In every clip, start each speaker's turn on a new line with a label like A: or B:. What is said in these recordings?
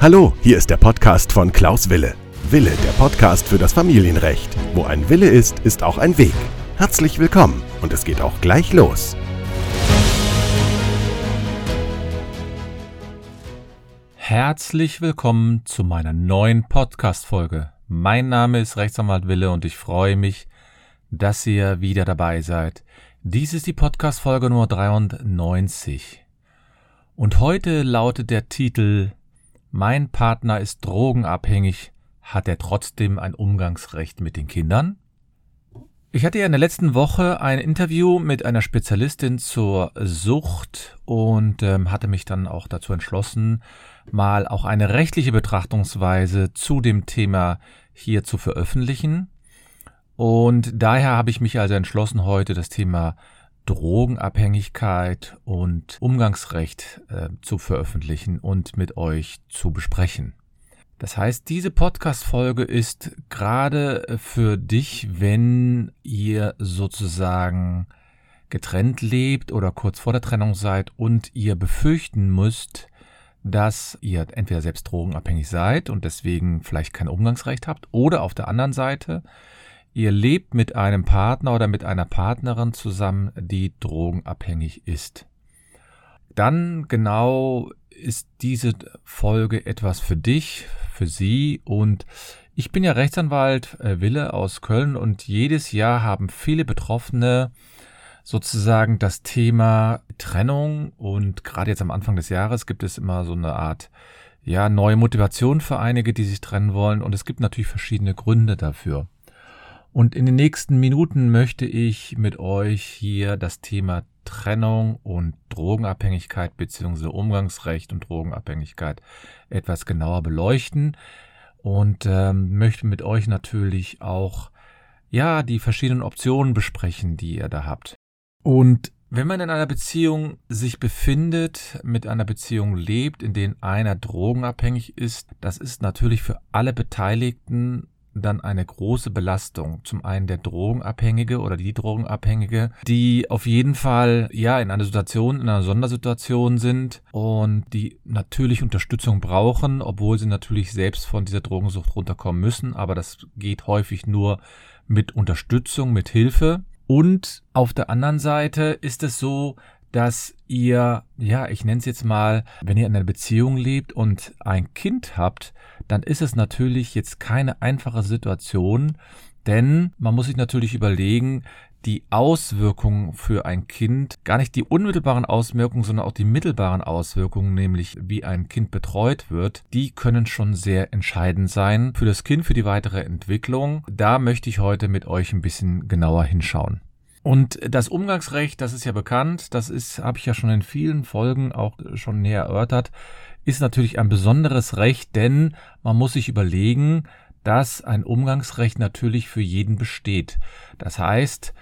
A: Hallo, hier ist der Podcast von Klaus Wille. Wille, der Podcast für das Familienrecht. Wo ein Wille ist, ist auch ein Weg. Herzlich willkommen und es geht auch gleich los.
B: Herzlich willkommen zu meiner neuen Podcast-Folge. Mein Name ist Rechtsanwalt Wille und ich freue mich, dass ihr wieder dabei seid. Dies ist die Podcast-Folge Nummer 93. Und heute lautet der Titel Mein Partner ist drogenabhängig, hat er trotzdem ein Umgangsrecht mit den Kindern? Ich hatte ja in der letzten Woche ein Interview mit einer Spezialistin zur Sucht und ähm, hatte mich dann auch dazu entschlossen, mal auch eine rechtliche Betrachtungsweise zu dem Thema hier zu veröffentlichen. Und daher habe ich mich also entschlossen, heute das Thema Drogenabhängigkeit und Umgangsrecht äh, zu veröffentlichen und mit euch zu besprechen. Das heißt, diese Podcast-Folge ist gerade für dich, wenn ihr sozusagen getrennt lebt oder kurz vor der Trennung seid und ihr befürchten müsst, dass ihr entweder selbst drogenabhängig seid und deswegen vielleicht kein Umgangsrecht habt oder auf der anderen Seite, ihr lebt mit einem Partner oder mit einer Partnerin zusammen, die drogenabhängig ist. Dann genau ist diese Folge etwas für dich, für sie und ich bin ja Rechtsanwalt äh, Wille aus Köln und jedes Jahr haben viele Betroffene sozusagen das Thema Trennung und gerade jetzt am Anfang des Jahres gibt es immer so eine Art ja neue Motivation für einige, die sich trennen wollen und es gibt natürlich verschiedene Gründe dafür. Und in den nächsten Minuten möchte ich mit euch hier das Thema Trennung und Drogenabhängigkeit bzw. Umgangsrecht und Drogenabhängigkeit etwas genauer beleuchten und ähm, möchte mit euch natürlich auch ja die verschiedenen Optionen besprechen, die ihr da habt. Und wenn man in einer Beziehung sich befindet, mit einer Beziehung lebt, in der einer drogenabhängig ist, das ist natürlich für alle Beteiligten dann eine große Belastung. Zum einen der Drogenabhängige oder die Drogenabhängige, die auf jeden Fall ja in einer Situation, in einer Sondersituation sind und die natürlich Unterstützung brauchen, obwohl sie natürlich selbst von dieser Drogensucht runterkommen müssen. Aber das geht häufig nur mit Unterstützung, mit Hilfe. Und auf der anderen Seite ist es so, dass ihr, ja, ich nenne es jetzt mal, wenn ihr in einer Beziehung lebt und ein Kind habt, dann ist es natürlich jetzt keine einfache Situation, denn man muss sich natürlich überlegen, die Auswirkungen für ein Kind, gar nicht die unmittelbaren Auswirkungen, sondern auch die mittelbaren Auswirkungen, nämlich wie ein Kind betreut wird, die können schon sehr entscheidend sein für das Kind, für die weitere Entwicklung. Da möchte ich heute mit euch ein bisschen genauer hinschauen. Und das Umgangsrecht, das ist ja bekannt, das ist, habe ich ja schon in vielen Folgen auch schon näher erörtert, ist natürlich ein besonderes Recht, denn man muss sich überlegen, dass ein Umgangsrecht natürlich für jeden besteht. Das heißt,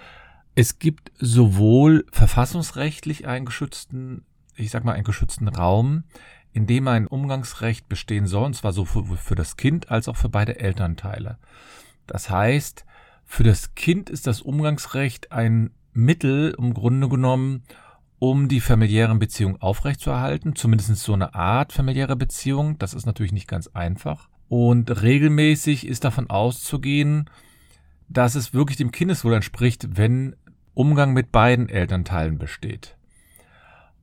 B: es gibt sowohl verfassungsrechtlich einen geschützten, ich sag mal, einen geschützten Raum, in dem ein Umgangsrecht bestehen soll, und zwar so für, für das Kind als auch für beide Elternteile. Das heißt, für das Kind ist das Umgangsrecht ein Mittel, im Grunde genommen, um die familiären Beziehungen aufrechtzuerhalten, zumindest so eine Art familiäre Beziehung. Das ist natürlich nicht ganz einfach. Und regelmäßig ist davon auszugehen, dass es wirklich dem Kindeswohl entspricht, wenn Umgang mit beiden Elternteilen besteht.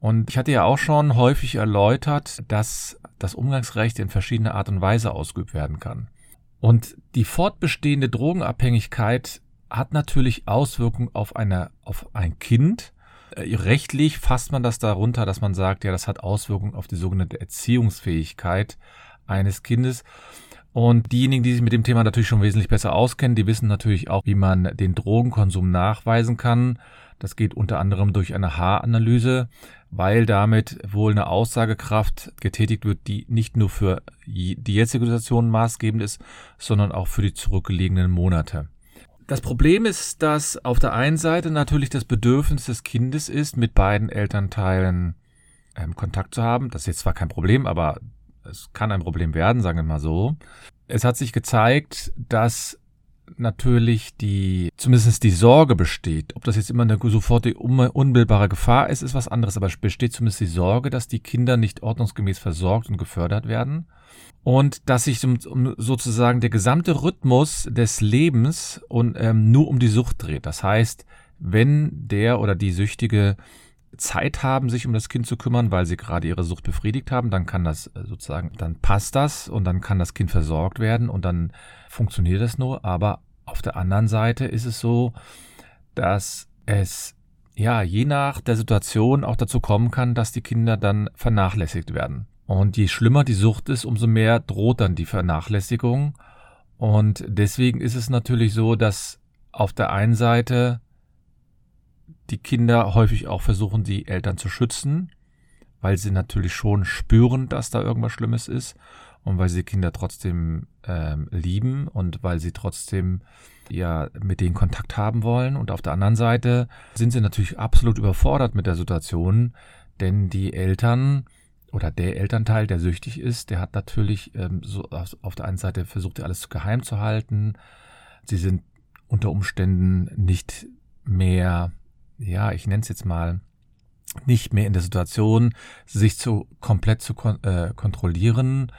B: Und ich hatte ja auch schon häufig erläutert, dass das Umgangsrecht in verschiedener Art und Weise ausgeübt werden kann. Und die fortbestehende Drogenabhängigkeit hat natürlich Auswirkungen auf, eine, auf ein Kind, äh, rechtlich fasst man das darunter, dass man sagt, ja, das hat Auswirkungen auf die sogenannte Erziehungsfähigkeit eines Kindes. Und diejenigen, die sich mit dem Thema natürlich schon wesentlich besser auskennen, die wissen natürlich auch, wie man den Drogenkonsum nachweisen kann. Das geht unter anderem durch eine Haaranalyse, weil damit wohl eine Aussagekraft getätigt wird, die nicht nur für die jetzige Situation maßgebend ist, sondern auch für die zurückgelegenen Monate. Das Problem ist, dass auf der einen Seite natürlich das Bedürfnis des Kindes ist, mit beiden Elternteilen ähm, Kontakt zu haben. Das ist jetzt zwar kein Problem, aber es kann ein Problem werden, sagen wir mal so. Es hat sich gezeigt, dass natürlich die, zumindest die Sorge besteht. Ob das jetzt immer eine sofortige unmittelbare Gefahr ist, ist was anderes, aber es besteht zumindest die Sorge, dass die Kinder nicht ordnungsgemäß versorgt und gefördert werden. Und dass sich sozusagen der gesamte Rhythmus des Lebens und ähm, nur um die Sucht dreht. Das heißt, wenn der oder die Süchtige Zeit haben, sich um das Kind zu kümmern, weil sie gerade ihre Sucht befriedigt haben, dann kann das äh, sozusagen, dann passt das und dann kann das Kind versorgt werden und dann funktioniert das nur. Aber auf der anderen Seite ist es so, dass es ja je nach der Situation auch dazu kommen kann, dass die Kinder dann vernachlässigt werden. Und je schlimmer die Sucht ist, umso mehr droht dann die Vernachlässigung. Und deswegen ist es natürlich so, dass auf der einen Seite die Kinder häufig auch versuchen, die Eltern zu schützen, weil sie natürlich schon spüren, dass da irgendwas Schlimmes ist und weil sie Kinder trotzdem ähm, lieben und weil sie trotzdem ja mit denen Kontakt haben wollen. Und auf der anderen Seite sind sie natürlich absolut überfordert mit der Situation, denn die Eltern oder der Elternteil, der süchtig ist, der hat natürlich ähm, so auf der einen Seite versucht, alles geheim zu halten. Sie sind unter Umständen nicht mehr ja, ich nenne es jetzt mal, nicht mehr in der Situation, sich zu komplett zu kon äh, kontrollieren.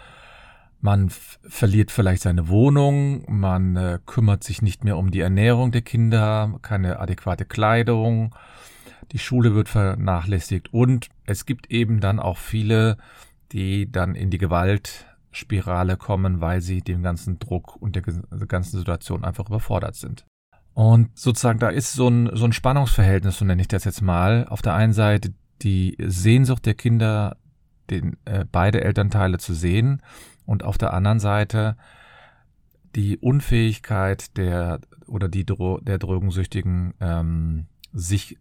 B: Man verliert vielleicht seine Wohnung, man äh, kümmert sich nicht mehr um die Ernährung der Kinder, keine adäquate Kleidung, die Schule wird vernachlässigt und es gibt eben dann auch viele, die dann in die Gewaltspirale kommen, weil sie dem ganzen Druck und der ganzen Situation einfach überfordert sind. Und sozusagen, da ist so ein, so ein Spannungsverhältnis, so nenne ich das jetzt mal. Auf der einen Seite die Sehnsucht der Kinder, den, äh, beide Elternteile zu sehen und auf der anderen Seite die Unfähigkeit der oder die Dro der Drogensüchtigen, ähm, sich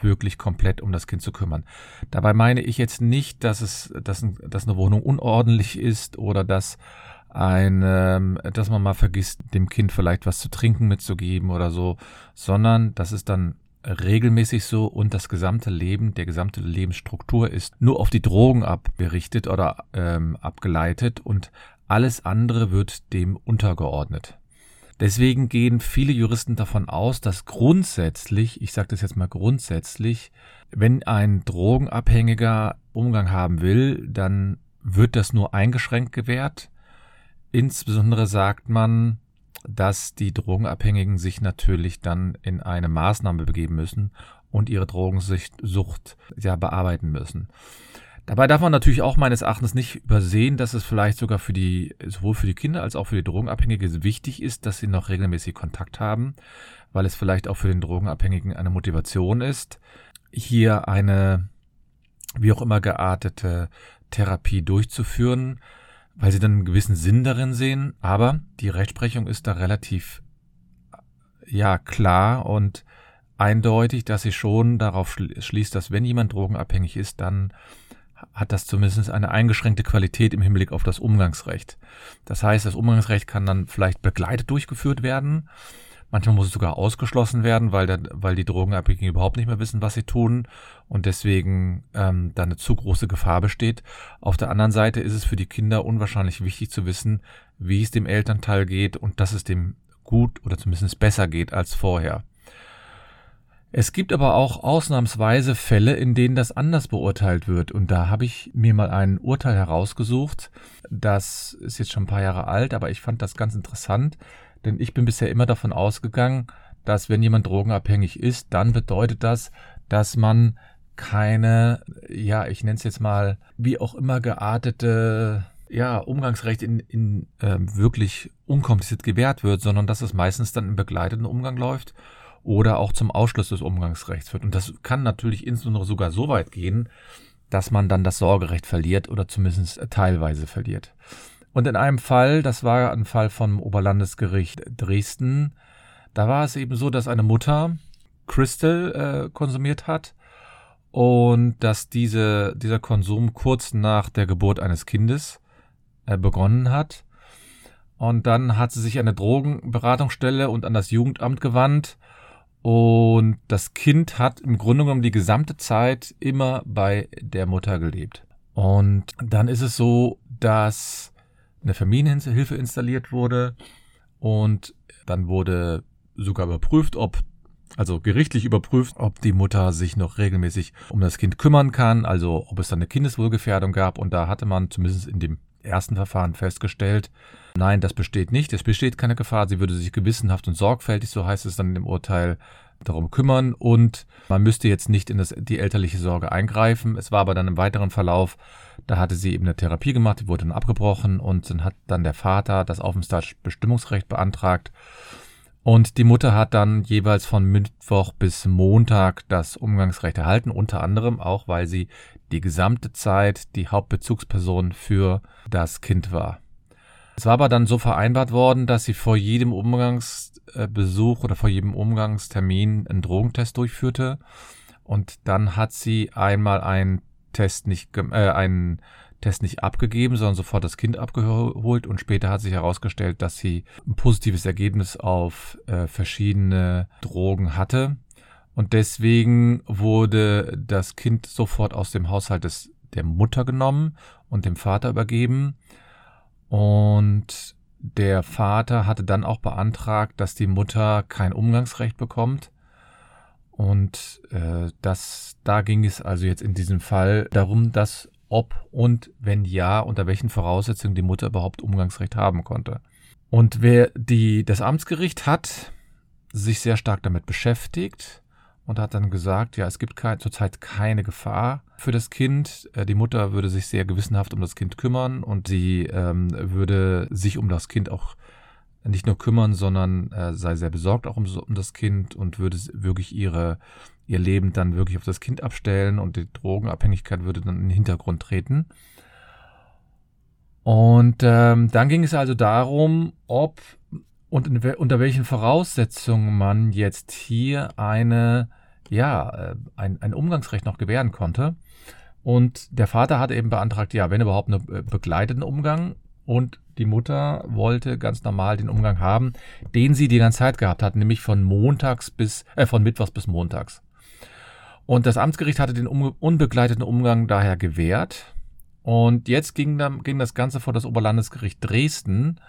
B: wirklich komplett um das Kind zu kümmern. Dabei meine ich jetzt nicht, dass es, dass, dass eine Wohnung unordentlich ist oder dass ein, ähm, dass man mal vergisst, dem Kind vielleicht was zu trinken mitzugeben oder so, sondern das ist dann regelmäßig so und das gesamte Leben, der gesamte Lebensstruktur ist nur auf die Drogen abberichtet oder ähm, abgeleitet und alles andere wird dem untergeordnet. Deswegen gehen viele Juristen davon aus, dass grundsätzlich, ich sage das jetzt mal grundsätzlich, wenn ein Drogenabhängiger Umgang haben will, dann wird das nur eingeschränkt gewährt Insbesondere sagt man, dass die Drogenabhängigen sich natürlich dann in eine Maßnahme begeben müssen und ihre Drogensucht ja bearbeiten müssen. Dabei darf man natürlich auch meines Erachtens nicht übersehen, dass es vielleicht sogar für die, sowohl für die Kinder als auch für die Drogenabhängige wichtig ist, dass sie noch regelmäßig Kontakt haben, weil es vielleicht auch für den Drogenabhängigen eine Motivation ist, hier eine, wie auch immer geartete Therapie durchzuführen, weil sie dann einen gewissen Sinn darin sehen, aber die Rechtsprechung ist da relativ ja klar und eindeutig, dass sie schon darauf schließt, dass wenn jemand drogenabhängig ist, dann hat das zumindest eine eingeschränkte Qualität im Hinblick auf das Umgangsrecht. Das heißt, das Umgangsrecht kann dann vielleicht begleitet durchgeführt werden, Manchmal muss es sogar ausgeschlossen werden, weil, der, weil die Drogenabhängigen überhaupt nicht mehr wissen, was sie tun und deswegen ähm, da eine zu große Gefahr besteht. Auf der anderen Seite ist es für die Kinder unwahrscheinlich wichtig zu wissen, wie es dem Elternteil geht und dass es dem gut oder zumindest besser geht als vorher. Es gibt aber auch ausnahmsweise Fälle, in denen das anders beurteilt wird. Und da habe ich mir mal ein Urteil herausgesucht. Das ist jetzt schon ein paar Jahre alt, aber ich fand das ganz interessant. Denn ich bin bisher immer davon ausgegangen, dass wenn jemand drogenabhängig ist, dann bedeutet das, dass man keine, ja, ich nenne es jetzt mal, wie auch immer geartete, ja, Umgangsrecht in, in äh, wirklich unkompliziert gewährt wird, sondern dass es meistens dann im begleiteten Umgang läuft oder auch zum Ausschluss des Umgangsrechts wird. Und das kann natürlich insbesondere sogar so weit gehen, dass man dann das Sorgerecht verliert oder zumindest teilweise verliert. Und in einem Fall, das war ein Fall vom Oberlandesgericht Dresden, da war es eben so, dass eine Mutter Crystal äh, konsumiert hat und dass diese, dieser Konsum kurz nach der Geburt eines Kindes äh, begonnen hat. Und dann hat sie sich an eine Drogenberatungsstelle und an das Jugendamt gewandt. Und das Kind hat im Grunde genommen die gesamte Zeit immer bei der Mutter gelebt. Und dann ist es so, dass eine Familienhilfe installiert wurde und dann wurde sogar überprüft, ob also gerichtlich überprüft, ob die Mutter sich noch regelmäßig um das Kind kümmern kann, also ob es dann eine Kindeswohlgefährdung gab. Und da hatte man zumindest in dem ersten Verfahren festgestellt, nein, das besteht nicht, es besteht keine Gefahr, sie würde sich gewissenhaft und sorgfältig, so heißt es dann dem Urteil, darum kümmern und man müsste jetzt nicht in das, die elterliche Sorge eingreifen. Es war aber dann im weiteren Verlauf, da hatte sie eben eine Therapie gemacht, die wurde dann abgebrochen und dann hat dann der Vater das Aufenthaltsbestimmungsrecht beantragt und die Mutter hat dann jeweils von Mittwoch bis Montag das Umgangsrecht erhalten, unter anderem auch, weil sie die gesamte Zeit die Hauptbezugsperson für das Kind war. Es war aber dann so vereinbart worden, dass sie vor jedem Umgangsbesuch oder vor jedem Umgangstermin einen Drogentest durchführte. Und dann hat sie einmal einen Test nicht, äh, einen Test nicht abgegeben, sondern sofort das Kind abgeholt und später hat sich herausgestellt, dass sie ein positives Ergebnis auf äh, verschiedene Drogen hatte. Und deswegen wurde das Kind sofort aus dem Haushalt des, der Mutter genommen und dem Vater übergeben. Und der Vater hatte dann auch beantragt, dass die Mutter kein Umgangsrecht bekommt. Und äh, das, da ging es also jetzt in diesem Fall darum, dass ob und wenn ja, unter welchen Voraussetzungen die Mutter überhaupt Umgangsrecht haben konnte. Und wer die, das Amtsgericht hat sich sehr stark damit beschäftigt und hat dann gesagt, ja, es gibt kein, zurzeit keine Gefahr für das Kind. Äh, die Mutter würde sich sehr gewissenhaft um das Kind kümmern und sie ähm, würde sich um das Kind auch nicht nur kümmern, sondern äh, sei sehr besorgt auch um, um das Kind und würde wirklich ihre ihr Leben dann wirklich auf das Kind abstellen und die Drogenabhängigkeit würde dann in den Hintergrund treten. Und ähm, dann ging es also darum, ob und in, unter welchen Voraussetzungen man jetzt hier eine, ja, äh, ein, ein Umgangsrecht noch gewähren konnte. Und der Vater hatte eben beantragt, ja, wenn überhaupt einen äh, begleiteten Umgang. Und die Mutter wollte ganz normal den Umgang haben, den sie die ganze Zeit gehabt hat, nämlich von montags bis, äh, von mittwochs bis montags. Und das Amtsgericht hatte den unbegleiteten Umgang daher gewährt. Und jetzt ging, dann, ging das Ganze vor das Oberlandesgericht Dresden,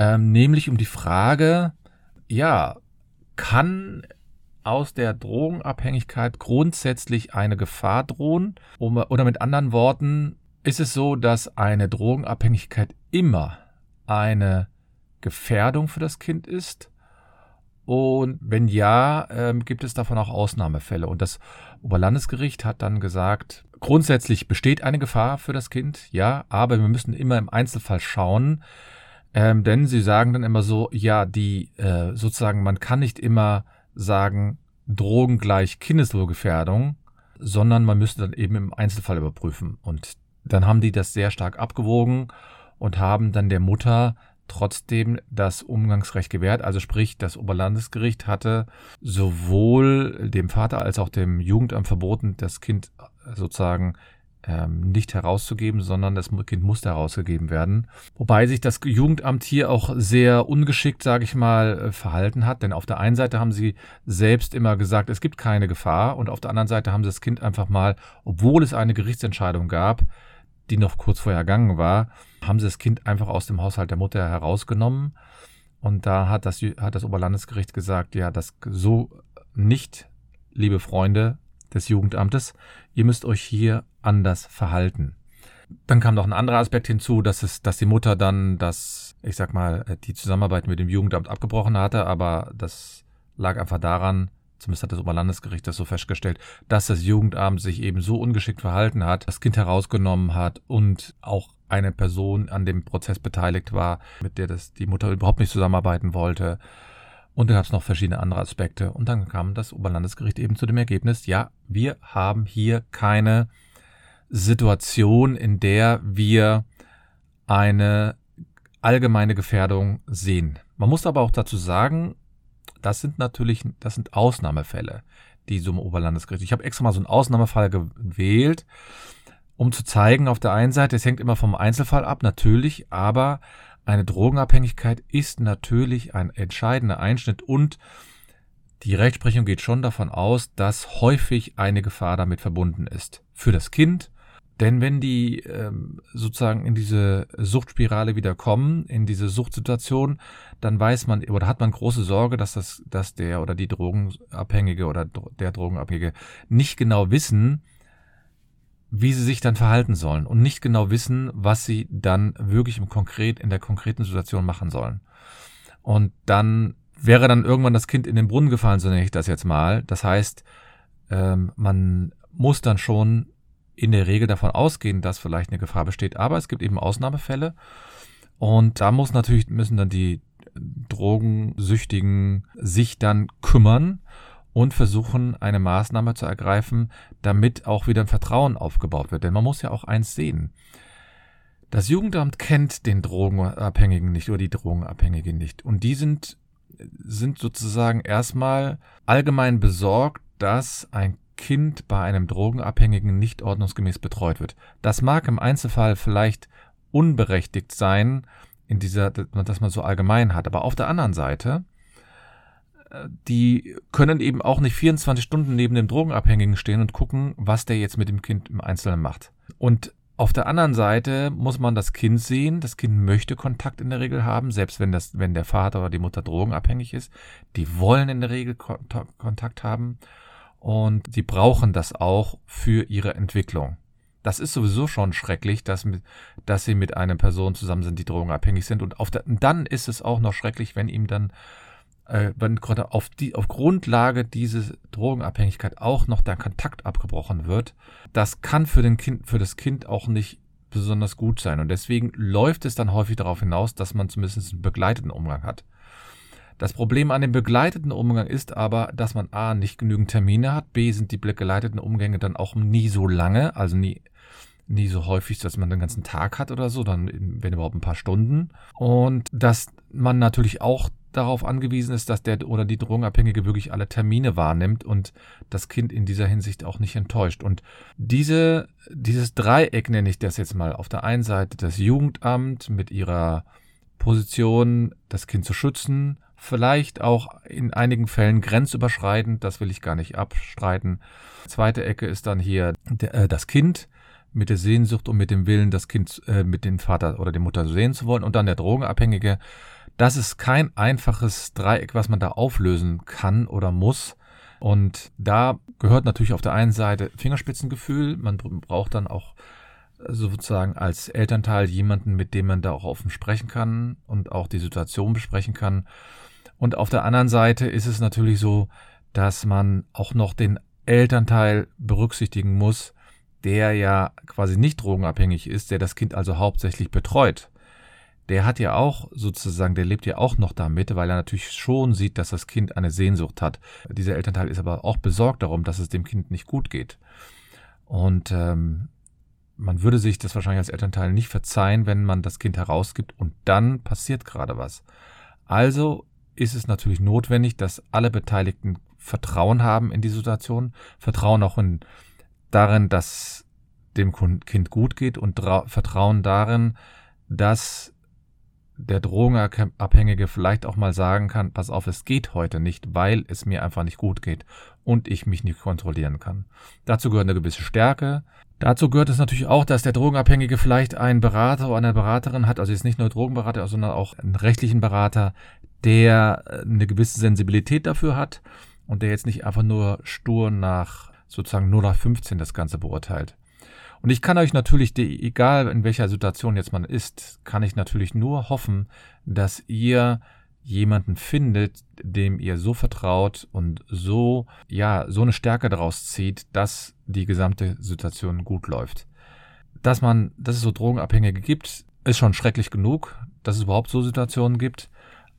B: ähm, nämlich um die Frage, ja, kann aus der Drogenabhängigkeit grundsätzlich eine Gefahr drohen? Oder mit anderen Worten, ist es so, dass eine Drogenabhängigkeit immer eine Gefährdung für das Kind ist? Und wenn ja, ähm, gibt es davon auch Ausnahmefälle. Und das Oberlandesgericht hat dann gesagt, grundsätzlich besteht eine Gefahr für das Kind, ja, aber wir müssen immer im Einzelfall schauen, ähm, denn sie sagen dann immer so, ja, die äh, sozusagen, man kann nicht immer sagen, Drogen gleich Kindeswohlgefährdung, sondern man müsste dann eben im Einzelfall überprüfen. Und dann haben die das sehr stark abgewogen und haben dann der Mutter trotzdem das Umgangsrecht gewährt. Also sprich, das Oberlandesgericht hatte sowohl dem Vater als auch dem Jugendamt verboten, das Kind sozusagen ähm, nicht herauszugeben, sondern das Kind musste herausgegeben werden. Wobei sich das Jugendamt hier auch sehr ungeschickt, sage ich mal, äh, verhalten hat. Denn auf der einen Seite haben sie selbst immer gesagt, es gibt keine Gefahr. Und auf der anderen Seite haben sie das Kind einfach mal, obwohl es eine Gerichtsentscheidung gab, die noch kurz vorher ergangen war, haben sie das Kind einfach aus dem Haushalt der Mutter herausgenommen. Und da hat das, hat das Oberlandesgericht gesagt, ja, das so nicht, liebe Freunde des Jugendamtes, ihr müsst euch hier anders verhalten. Dann kam noch ein anderer Aspekt hinzu, dass es, dass die Mutter dann das, ich sag mal, die Zusammenarbeit mit dem Jugendamt abgebrochen hatte, aber das lag einfach daran, zumindest hat das Oberlandesgericht das so festgestellt, dass das Jugendamt sich eben so ungeschickt verhalten hat, das Kind herausgenommen hat und auch eine Person an dem Prozess beteiligt war, mit der das die Mutter überhaupt nicht zusammenarbeiten wollte. Und dann gab es noch verschiedene andere Aspekte. Und dann kam das Oberlandesgericht eben zu dem Ergebnis, ja, wir haben hier keine Situation, in der wir eine allgemeine Gefährdung sehen. Man muss aber auch dazu sagen, das sind natürlich, das sind Ausnahmefälle, die so im Oberlandesgericht. Ich habe extra mal so einen Ausnahmefall gewählt, um zu zeigen, auf der einen Seite, es hängt immer vom Einzelfall ab, natürlich, aber eine Drogenabhängigkeit ist natürlich ein entscheidender Einschnitt und die Rechtsprechung geht schon davon aus, dass häufig eine Gefahr damit verbunden ist. Für das Kind, Denn wenn die ähm, sozusagen in diese Suchtspirale wieder kommen, in diese Suchtsituation, dann weiß man oder hat man große Sorge, dass das, dass der oder die Drogenabhängige oder der Drogenabhängige nicht genau wissen, wie sie sich dann verhalten sollen und nicht genau wissen, was sie dann wirklich im konkret in der konkreten Situation machen sollen. Und dann wäre dann irgendwann das Kind in den Brunnen gefallen, so nenne ich das jetzt mal. Das heißt, ähm, man muss dann schon in der Regel davon ausgehen, dass vielleicht eine Gefahr besteht. Aber es gibt eben Ausnahmefälle. Und da muss natürlich, müssen dann die Drogensüchtigen sich dann kümmern und versuchen, eine Maßnahme zu ergreifen, damit auch wieder ein Vertrauen aufgebaut wird. Denn man muss ja auch eins sehen. Das Jugendamt kennt den Drogenabhängigen nicht oder die Drogenabhängigen nicht. Und die sind, sind sozusagen erstmal allgemein besorgt, dass ein Kind bei einem Drogenabhängigen nicht ordnungsgemäß betreut wird. Das mag im Einzelfall vielleicht unberechtigt sein, in dieser, dass man so allgemein hat. Aber auf der anderen Seite, die können eben auch nicht 24 Stunden neben dem Drogenabhängigen stehen und gucken, was der jetzt mit dem Kind im Einzelnen macht. Und auf der anderen Seite muss man das Kind sehen. Das Kind möchte Kontakt in der Regel haben, selbst wenn das, wenn der Vater oder die Mutter drogenabhängig ist. Die wollen in der Regel Kontakt haben und die brauchen das auch für ihre Entwicklung. Das ist sowieso schon schrecklich, dass, dass sie mit einer Person zusammen sind, die drogenabhängig sind. Und der, dann ist es auch noch schrecklich, wenn ihm dann, äh, wenn gerade auf, die, auf Grundlage dieser Drogenabhängigkeit auch noch der Kontakt abgebrochen wird. Das kann für, den kind, für das Kind auch nicht besonders gut sein. Und deswegen läuft es dann häufig darauf hinaus, dass man zumindest einen begleiteten Umgang hat. Das Problem an dem begleiteten Umgang ist aber, dass man A nicht genügend Termine hat, B sind die begleiteten Umgänge dann auch nie so lange, also nie, nie so häufig, dass man den ganzen Tag hat oder so, dann wenn überhaupt ein paar Stunden. Und dass man natürlich auch darauf angewiesen ist, dass der oder die Drogenabhängige wirklich alle Termine wahrnimmt und das Kind in dieser Hinsicht auch nicht enttäuscht. Und diese, dieses Dreieck nenne ich das jetzt mal. Auf der einen Seite das Jugendamt mit ihrer Position, das Kind zu schützen, vielleicht auch in einigen Fällen grenzüberschreitend, das will ich gar nicht abstreiten. Zweite Ecke ist dann hier äh, das Kind mit der Sehnsucht und mit dem Willen, das Kind äh, mit dem Vater oder der Mutter sehen zu wollen und dann der Drogenabhängige. Das ist kein einfaches Dreieck, was man da auflösen kann oder muss. Und da gehört natürlich auf der einen Seite Fingerspitzengefühl. Man braucht dann auch sozusagen als Elternteil jemanden, mit dem man da auch offen sprechen kann und auch die Situation besprechen kann. Und auf der anderen Seite ist es natürlich so, dass man auch noch den Elternteil berücksichtigen muss, der ja quasi nicht drogenabhängig ist, der das Kind also hauptsächlich betreut. Der hat ja auch sozusagen, der lebt ja auch noch damit, weil er natürlich schon sieht, dass das Kind eine Sehnsucht hat. Dieser Elternteil ist aber auch besorgt darum, dass es dem Kind nicht gut geht. Und ähm, man würde sich das wahrscheinlich als Elternteil nicht verzeihen, wenn man das Kind herausgibt und dann passiert gerade was. Also ist es natürlich notwendig, dass alle Beteiligten Vertrauen haben in die Situation, Vertrauen auch in, darin, dass dem Kind gut geht und Vertrauen darin, dass der Drogenabhängige vielleicht auch mal sagen kann, pass auf, es geht heute nicht, weil es mir einfach nicht gut geht und ich mich nicht kontrollieren kann. Dazu gehört eine gewisse Stärke. Dazu gehört es natürlich auch, dass der Drogenabhängige vielleicht einen Berater oder eine Beraterin hat, also jetzt nicht nur Drogenberater, sondern auch einen rechtlichen Berater, der äh, eine gewisse Sensibilität dafür hat und der jetzt nicht einfach nur stur nach sozusagen nur nach 15 das Ganze beurteilt. Und ich kann euch natürlich, egal in welcher Situation jetzt man ist, kann ich natürlich nur hoffen, dass ihr jemanden findet, dem ihr so vertraut und so, ja, so eine Stärke daraus zieht, dass die gesamte Situation gut läuft. Dass man, dass es so Drogenabhängige gibt, ist schon schrecklich genug, dass es überhaupt so Situationen gibt.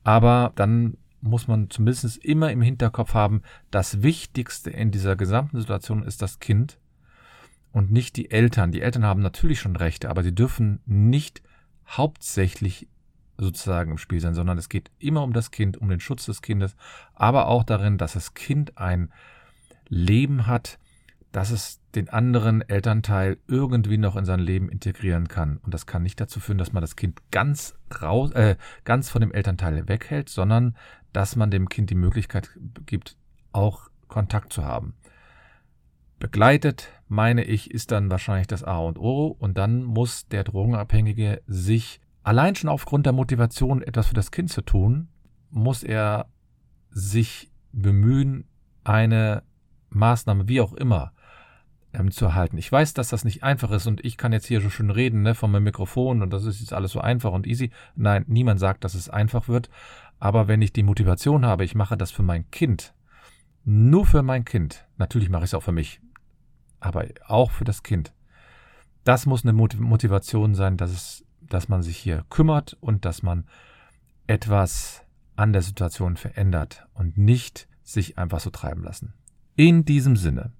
B: Aber dann muss man zumindest immer im Hinterkopf haben, das Wichtigste in dieser gesamten Situation ist das Kind und nicht die Eltern. Die Eltern haben natürlich schon Rechte, aber sie dürfen nicht hauptsächlich sozusagen im Spiel sein, sondern es geht immer um das Kind, um den Schutz des Kindes, aber auch darin, dass das Kind ein Leben hat, dass es den anderen Elternteil irgendwie noch in sein Leben integrieren kann. Und das kann nicht dazu führen, dass man das Kind ganz raus, äh, ganz von dem Elternteil weghält, sondern dass man dem Kind die Möglichkeit gibt, auch Kontakt zu haben. Begleitet, meine ich, ist dann wahrscheinlich das A und O. Und dann muss der Drogenabhängige sich allein schon aufgrund der Motivation, etwas für das Kind zu tun, muss er sich bemühen, eine Maßnahme, wie auch immer, ähm, zu erhalten. Ich weiß, dass das nicht einfach ist und ich kann jetzt hier so schön reden, ne, von meinem Mikrofon und das ist jetzt alles so einfach und easy. Nein, niemand sagt, dass es einfach wird. Aber wenn ich die Motivation habe, ich mache das für mein Kind, nur für mein Kind, natürlich mache ich es auch für mich, aber auch für das Kind. Das muss eine Motivation sein, dass, es, dass man sich hier kümmert und dass man etwas an der Situation verändert und nicht sich einfach so treiben lassen. In diesem Sinne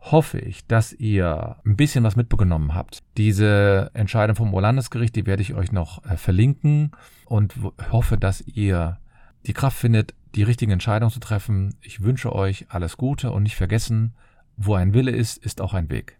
B: hoffe ich, dass ihr ein bisschen was mitbekommen habt. Diese Entscheidung vom Oberlandesgericht, die werde ich euch noch äh, verlinken und hoffe, dass ihr die Kraft findet, die richtigen Entscheidungen zu treffen. Ich wünsche euch alles Gute und nicht vergessen, wo ein Wille ist, ist auch ein Weg.